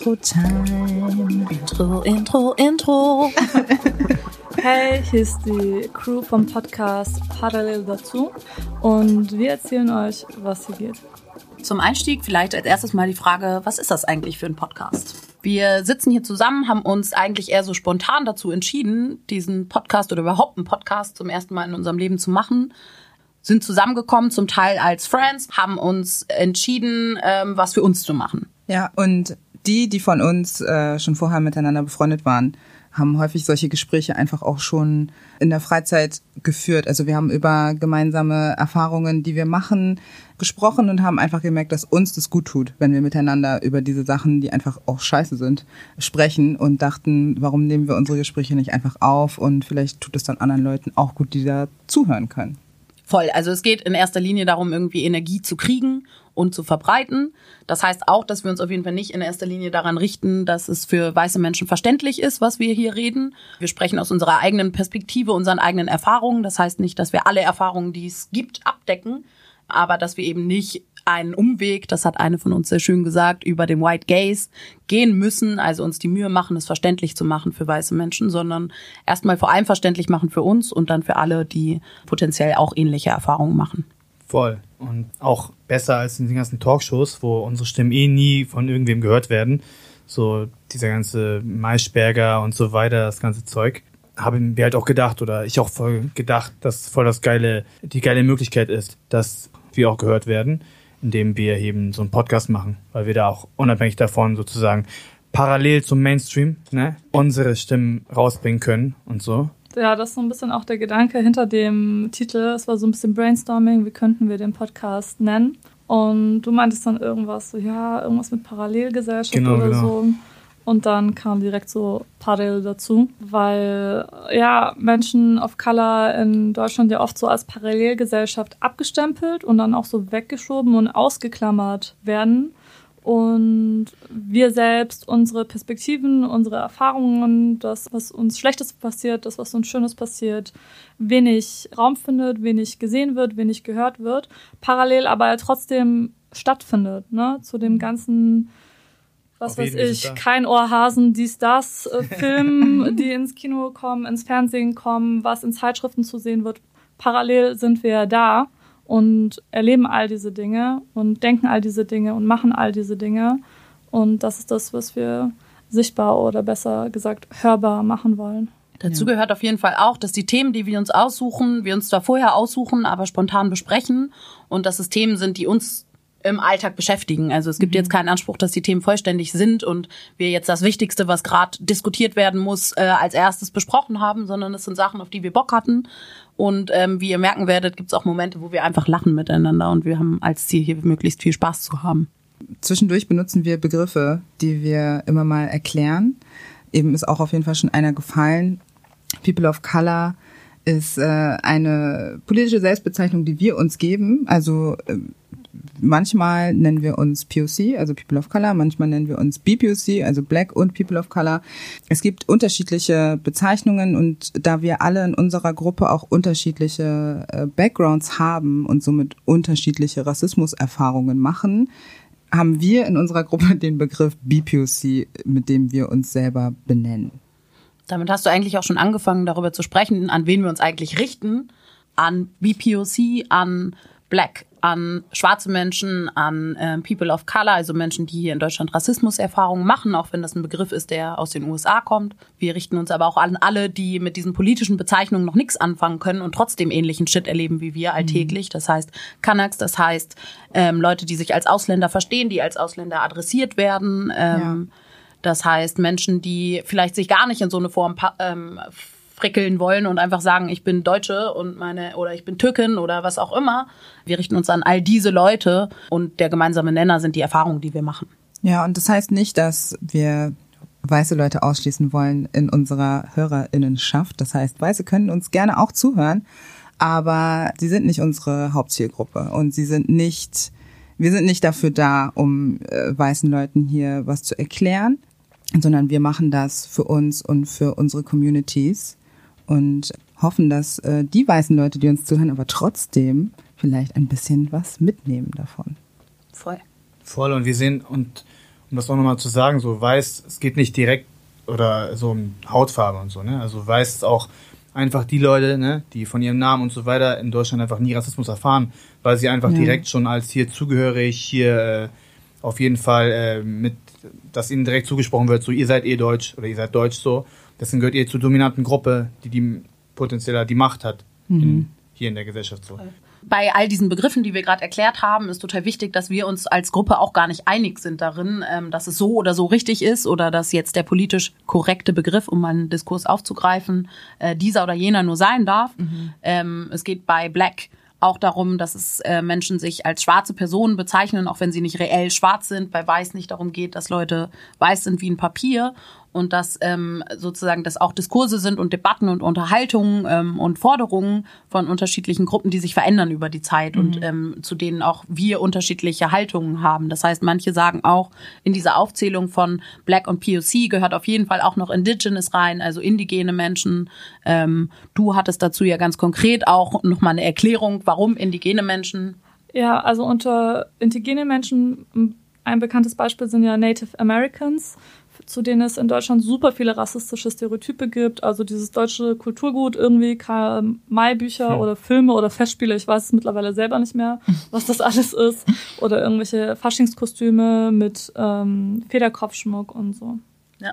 It's Intro Time. Intro, Intro, Intro. hey, hier ist die Crew vom Podcast Parallel dazu und wir erzählen euch, was hier geht. Zum Einstieg vielleicht als erstes mal die Frage, was ist das eigentlich für ein Podcast? Wir sitzen hier zusammen, haben uns eigentlich eher so spontan dazu entschieden, diesen Podcast oder überhaupt einen Podcast zum ersten Mal in unserem Leben zu machen sind zusammengekommen, zum Teil als Friends, haben uns entschieden, ähm, was für uns zu machen. Ja, und die, die von uns äh, schon vorher miteinander befreundet waren, haben häufig solche Gespräche einfach auch schon in der Freizeit geführt. Also wir haben über gemeinsame Erfahrungen, die wir machen, gesprochen und haben einfach gemerkt, dass uns das gut tut, wenn wir miteinander über diese Sachen, die einfach auch scheiße sind, sprechen und dachten, warum nehmen wir unsere Gespräche nicht einfach auf und vielleicht tut es dann anderen Leuten auch gut, die da zuhören können. Voll. Also es geht in erster Linie darum, irgendwie Energie zu kriegen und zu verbreiten. Das heißt auch, dass wir uns auf jeden Fall nicht in erster Linie daran richten, dass es für weiße Menschen verständlich ist, was wir hier reden. Wir sprechen aus unserer eigenen Perspektive, unseren eigenen Erfahrungen. Das heißt nicht, dass wir alle Erfahrungen, die es gibt, abdecken, aber dass wir eben nicht einen Umweg, das hat eine von uns sehr schön gesagt, über den White Gaze gehen müssen, also uns die Mühe machen, es verständlich zu machen für weiße Menschen, sondern erstmal vor allem verständlich machen für uns und dann für alle, die potenziell auch ähnliche Erfahrungen machen. Voll. Und auch besser als in den ganzen Talkshows, wo unsere Stimmen eh nie von irgendwem gehört werden. So dieser ganze Maischberger und so weiter, das ganze Zeug. Haben wir halt auch gedacht, oder ich auch voll gedacht, dass voll das geile, die geile Möglichkeit ist, dass wir auch gehört werden indem wir eben so einen Podcast machen, weil wir da auch unabhängig davon sozusagen parallel zum Mainstream ne, unsere Stimmen rausbringen können und so. Ja, das ist so ein bisschen auch der Gedanke hinter dem Titel. Es war so ein bisschen Brainstorming, wie könnten wir den Podcast nennen? Und du meintest dann irgendwas so, ja, irgendwas mit Parallelgesellschaft genau, oder genau. so. Und dann kam direkt so Parallel dazu, weil ja Menschen of Color in Deutschland ja oft so als Parallelgesellschaft abgestempelt und dann auch so weggeschoben und ausgeklammert werden. Und wir selbst, unsere Perspektiven, unsere Erfahrungen, das, was uns Schlechtes passiert, das, was uns Schönes passiert, wenig Raum findet, wenig gesehen wird, wenig gehört wird, parallel aber trotzdem stattfindet, ne, zu dem ganzen was weiß ich, kein Ohrhasen, dies, das, äh, Film, die ins Kino kommen, ins Fernsehen kommen, was in Zeitschriften zu sehen wird. Parallel sind wir da und erleben all diese Dinge und denken all diese Dinge und machen all diese Dinge. Und das ist das, was wir sichtbar oder besser gesagt hörbar machen wollen. Dazu ja. gehört auf jeden Fall auch, dass die Themen, die wir uns aussuchen, wir uns zwar vorher aussuchen, aber spontan besprechen und dass es Themen sind, die uns im Alltag beschäftigen. Also es gibt mhm. jetzt keinen Anspruch, dass die Themen vollständig sind und wir jetzt das Wichtigste, was gerade diskutiert werden muss, äh, als erstes besprochen haben, sondern es sind Sachen, auf die wir Bock hatten. Und ähm, wie ihr merken werdet, gibt es auch Momente, wo wir einfach lachen miteinander und wir haben als Ziel hier möglichst viel Spaß zu haben. Zwischendurch benutzen wir Begriffe, die wir immer mal erklären. Eben ist auch auf jeden Fall schon einer gefallen. People of Color ist äh, eine politische Selbstbezeichnung, die wir uns geben. Also äh, manchmal nennen wir uns POC, also People of Color, manchmal nennen wir uns BPOC, also Black und People of Color. Es gibt unterschiedliche Bezeichnungen und da wir alle in unserer Gruppe auch unterschiedliche äh, Backgrounds haben und somit unterschiedliche Rassismuserfahrungen machen, haben wir in unserer Gruppe den Begriff BPOC, mit dem wir uns selber benennen. Damit hast du eigentlich auch schon angefangen, darüber zu sprechen, an wen wir uns eigentlich richten. An BPOC, an Black an schwarze Menschen, an äh, People of Color, also Menschen, die hier in Deutschland Rassismuserfahrungen machen, auch wenn das ein Begriff ist, der aus den USA kommt. Wir richten uns aber auch an alle, die mit diesen politischen Bezeichnungen noch nichts anfangen können und trotzdem ähnlichen Shit erleben wie wir alltäglich. Mhm. Das heißt Kanaks, das heißt ähm, Leute, die sich als Ausländer verstehen, die als Ausländer adressiert werden. Ähm, ja. Das heißt Menschen, die vielleicht sich gar nicht in so eine Form ähm, frickeln wollen und einfach sagen, ich bin Deutsche und meine oder ich bin Türkin oder was auch immer. Wir richten uns an all diese Leute und der gemeinsame Nenner sind die Erfahrungen, die wir machen. Ja, und das heißt nicht, dass wir weiße Leute ausschließen wollen in unserer Hörerinnenschaft. Das heißt, Weiße können uns gerne auch zuhören, aber sie sind nicht unsere Hauptzielgruppe und sie sind nicht, wir sind nicht dafür da, um äh, weißen Leuten hier was zu erklären, sondern wir machen das für uns und für unsere Communities und hoffen, dass äh, die weißen Leute, die uns zuhören, aber trotzdem vielleicht ein bisschen was mitnehmen davon. Voll. Voll und wir sehen und um das auch nochmal zu sagen, so weiß, es geht nicht direkt oder so um Hautfarbe und so, ne? Also weiß es auch einfach die Leute, ne, die von ihrem Namen und so weiter in Deutschland einfach nie Rassismus erfahren, weil sie einfach ja. direkt schon als hier zugehörig, hier äh, auf jeden Fall äh, mit, dass ihnen direkt zugesprochen wird, so ihr seid eh Deutsch oder ihr seid Deutsch so. Deswegen gehört ihr zur dominanten Gruppe, die die potenzieller die Macht hat mhm. in, hier in der Gesellschaft so. Bei all diesen Begriffen, die wir gerade erklärt haben, ist total wichtig, dass wir uns als Gruppe auch gar nicht einig sind darin, ähm, dass es so oder so richtig ist oder dass jetzt der politisch korrekte Begriff, um mal einen Diskurs aufzugreifen, äh, dieser oder jener nur sein darf. Mhm. Ähm, es geht bei Black auch darum, dass es äh, Menschen sich als schwarze Personen bezeichnen, auch wenn sie nicht reell schwarz sind. Bei Weiß nicht darum geht, dass Leute weiß sind wie ein Papier und dass ähm, sozusagen das auch Diskurse sind und Debatten und Unterhaltungen ähm, und Forderungen von unterschiedlichen Gruppen, die sich verändern über die Zeit mhm. und ähm, zu denen auch wir unterschiedliche Haltungen haben. Das heißt, manche sagen auch in dieser Aufzählung von Black und POC gehört auf jeden Fall auch noch Indigenous rein, also indigene Menschen. Ähm, du hattest dazu ja ganz konkret auch nochmal eine Erklärung, warum indigene Menschen. Ja, also unter indigene Menschen ein bekanntes Beispiel sind ja Native Americans zu denen es in Deutschland super viele rassistische Stereotype gibt. Also dieses deutsche Kulturgut, irgendwie Mai-Bücher hm. oder Filme oder Festspiele, ich weiß es mittlerweile selber nicht mehr, was das alles ist. Oder irgendwelche Faschingskostüme mit ähm, Federkopfschmuck und so. Ja.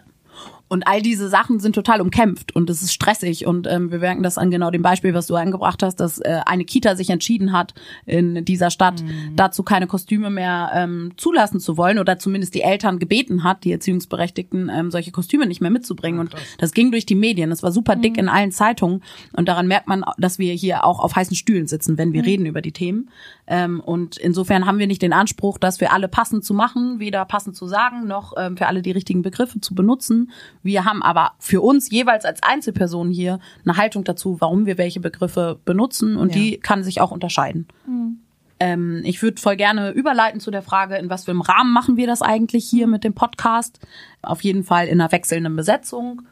Und all diese Sachen sind total umkämpft und es ist stressig. Und ähm, wir merken das an genau dem Beispiel, was du angebracht hast, dass äh, eine Kita sich entschieden hat, in dieser Stadt mhm. dazu keine Kostüme mehr ähm, zulassen zu wollen oder zumindest die Eltern gebeten hat, die Erziehungsberechtigten, ähm, solche Kostüme nicht mehr mitzubringen. und das ging durch die Medien. Das war super dick mhm. in allen Zeitungen. Und daran merkt man, dass wir hier auch auf heißen Stühlen sitzen, wenn wir mhm. reden über die Themen. Ähm, und insofern haben wir nicht den Anspruch, dass wir alle passend zu machen, weder passend zu sagen, noch ähm, für alle die richtigen Begriffe zu benutzen wir haben aber für uns jeweils als Einzelperson hier eine Haltung dazu, warum wir welche Begriffe benutzen und ja. die kann sich auch unterscheiden. Mhm. Ähm, ich würde voll gerne überleiten zu der Frage, in was für einem Rahmen machen wir das eigentlich hier mit dem Podcast? Auf jeden Fall in einer wechselnden Besetzung.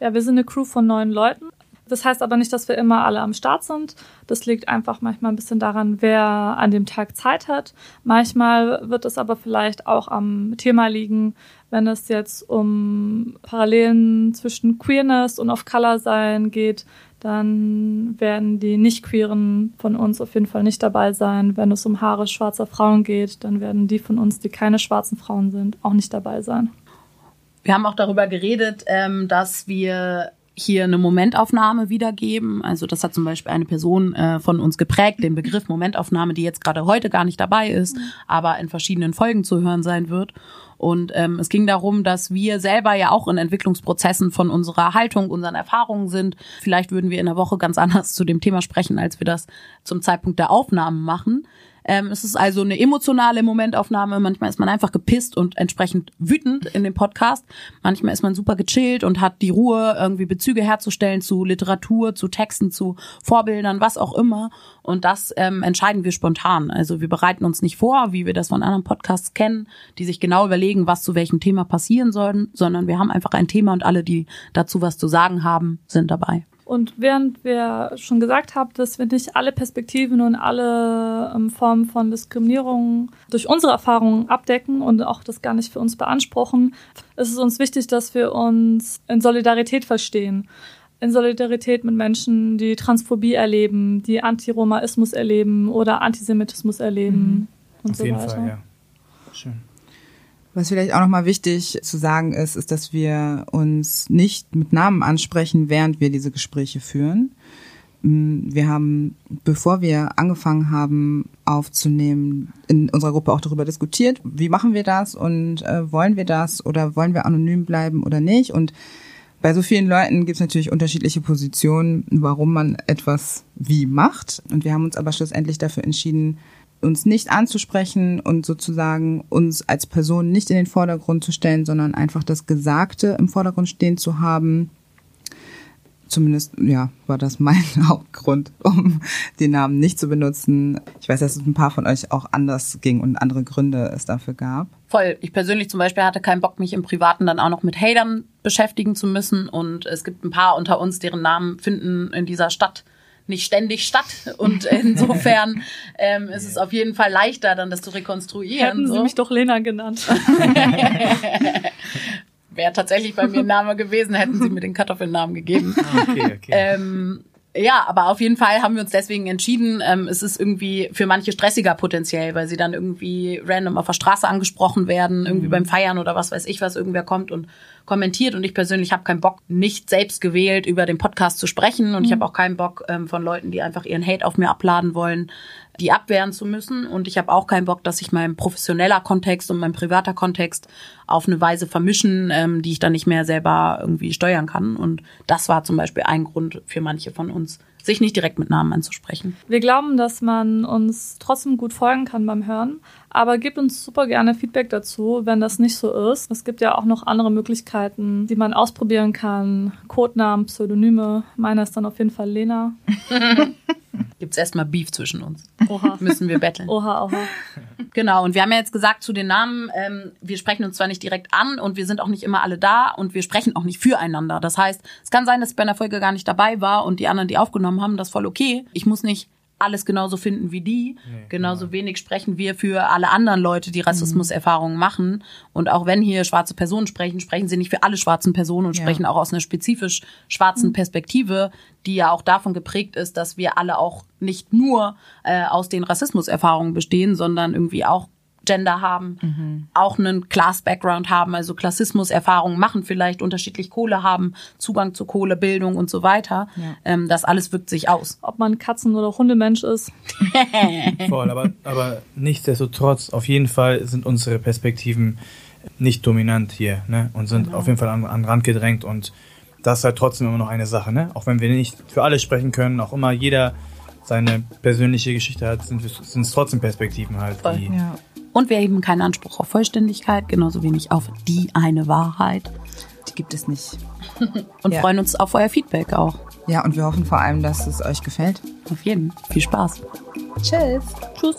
Ja, wir sind eine Crew von neun Leuten. Das heißt aber nicht, dass wir immer alle am Start sind. Das liegt einfach manchmal ein bisschen daran, wer an dem Tag Zeit hat. Manchmal wird es aber vielleicht auch am Thema liegen, wenn es jetzt um Parallelen zwischen Queerness und Off-Color-Sein geht, dann werden die Nicht-Queeren von uns auf jeden Fall nicht dabei sein. Wenn es um Haare schwarzer Frauen geht, dann werden die von uns, die keine schwarzen Frauen sind, auch nicht dabei sein. Wir haben auch darüber geredet, ähm, dass wir hier eine Momentaufnahme wiedergeben. Also das hat zum Beispiel eine Person äh, von uns geprägt, den Begriff Momentaufnahme, die jetzt gerade heute gar nicht dabei ist, mhm. aber in verschiedenen Folgen zu hören sein wird. Und ähm, es ging darum, dass wir selber ja auch in Entwicklungsprozessen von unserer Haltung, unseren Erfahrungen sind. Vielleicht würden wir in der Woche ganz anders zu dem Thema sprechen, als wir das zum Zeitpunkt der Aufnahmen machen. Ähm, es ist also eine emotionale Momentaufnahme. Manchmal ist man einfach gepisst und entsprechend wütend in dem Podcast. Manchmal ist man super gechillt und hat die Ruhe, irgendwie Bezüge herzustellen zu Literatur, zu Texten, zu Vorbildern, was auch immer. Und das ähm, entscheiden wir spontan. Also wir bereiten uns nicht vor, wie wir das von anderen Podcasts kennen, die sich genau überlegen, was zu welchem Thema passieren sollen, sondern wir haben einfach ein Thema und alle, die dazu was zu sagen haben, sind dabei. Und während wir schon gesagt haben, dass wir nicht alle Perspektiven und alle ähm, Formen von Diskriminierung durch unsere Erfahrungen abdecken und auch das gar nicht für uns beanspruchen, ist es uns wichtig, dass wir uns in Solidarität verstehen. In Solidarität mit Menschen, die Transphobie erleben, die Antiromaismus erleben oder Antisemitismus erleben mhm. und Auf so jeden weiter. Fall, ja. Schön. Was vielleicht auch nochmal wichtig zu sagen ist, ist, dass wir uns nicht mit Namen ansprechen, während wir diese Gespräche führen. Mm, wir haben, bevor wir angefangen haben aufzunehmen, in unserer Gruppe auch darüber diskutiert, wie machen wir das und äh, wollen wir das oder wollen wir anonym bleiben oder nicht. Und bei so vielen Leuten gibt es natürlich unterschiedliche Positionen, warum man etwas wie macht. Und wir haben uns aber schlussendlich dafür entschieden, uns nicht anzusprechen und sozusagen uns als Person nicht in den Vordergrund zu stellen, sondern einfach das Gesagte im Vordergrund stehen zu haben. Zumindest, ja, war das mein Hauptgrund, um den Namen nicht zu benutzen. Ich weiß, dass es ein paar von euch auch anders ging und andere Gründe es dafür gab. Voll. Ich persönlich zum Beispiel hatte keinen Bock, mich im Privaten dann auch noch mit Hatern beschäftigen zu müssen. Und es gibt ein paar unter uns, deren Namen finden in dieser Stadt nicht ständig statt. Und insofern ähm, ist es auf jeden Fall leichter, dann das zu rekonstruieren. Hätten so. Sie mich doch Lena genannt. Wäre tatsächlich bei mir ein Name gewesen, hätten sie mir den Kartoffelnamen gegeben. Ah, okay, okay. Ähm, ja, aber auf jeden Fall haben wir uns deswegen entschieden, ähm, es ist irgendwie für manche stressiger potenziell, weil sie dann irgendwie random auf der Straße angesprochen werden, irgendwie mhm. beim Feiern oder was weiß ich was, irgendwer kommt und kommentiert und ich persönlich habe keinen Bock, nicht selbst gewählt über den Podcast zu sprechen und mhm. ich habe auch keinen Bock ähm, von Leuten, die einfach ihren Hate auf mir abladen wollen, die abwehren zu müssen. Und ich habe auch keinen Bock, dass sich mein professioneller Kontext und mein privater Kontext auf eine Weise vermischen, ähm, die ich dann nicht mehr selber irgendwie steuern kann. Und das war zum Beispiel ein Grund für manche von uns, sich nicht direkt mit Namen anzusprechen. Wir glauben, dass man uns trotzdem gut folgen kann beim Hören, aber gebt uns super gerne Feedback dazu, wenn das nicht so ist. Es gibt ja auch noch andere Möglichkeiten, die man ausprobieren kann. Codenamen, Pseudonyme. Meiner ist dann auf jeden Fall Lena. Gibt's erstmal Beef zwischen uns. Oha. Müssen wir betteln. Oha, oha. Genau, und wir haben ja jetzt gesagt zu den Namen, ähm, wir sprechen uns zwar nicht direkt an und wir sind auch nicht immer alle da und wir sprechen auch nicht füreinander. Das heißt, es kann sein, dass ich bei einer Folge gar nicht dabei war und die anderen, die aufgenommen haben, das voll okay. Ich muss nicht alles genauso finden wie die. Nee, genauso genau. wenig sprechen wir für alle anderen Leute, die Rassismuserfahrungen machen. Und auch wenn hier schwarze Personen sprechen, sprechen sie nicht für alle schwarzen Personen und ja. sprechen auch aus einer spezifisch schwarzen mhm. Perspektive, die ja auch davon geprägt ist, dass wir alle auch nicht nur äh, aus den Rassismuserfahrungen bestehen, sondern irgendwie auch Gender haben, mhm. auch einen Class-Background haben, also Klassismus-Erfahrungen machen, vielleicht unterschiedlich Kohle haben, Zugang zu Kohle, Bildung und so weiter. Ja. Ähm, das alles wirkt sich aus. Ob man Katzen- oder Hundemensch ist. Voll, aber, aber nichtsdestotrotz, auf jeden Fall sind unsere Perspektiven nicht dominant hier ne? und sind genau. auf jeden Fall an, an Rand gedrängt und das ist halt trotzdem immer noch eine Sache, ne? Auch wenn wir nicht für alle sprechen können, auch immer jeder seine persönliche Geschichte hat, sind es trotzdem Perspektiven halt, Voll. die ja. Und wir heben keinen Anspruch auf Vollständigkeit, genauso wenig auf die eine Wahrheit. Die gibt es nicht. und ja. freuen uns auf euer Feedback auch. Ja, und wir hoffen vor allem, dass es euch gefällt. Auf jeden. Viel Spaß. Tschüss. Tschüss.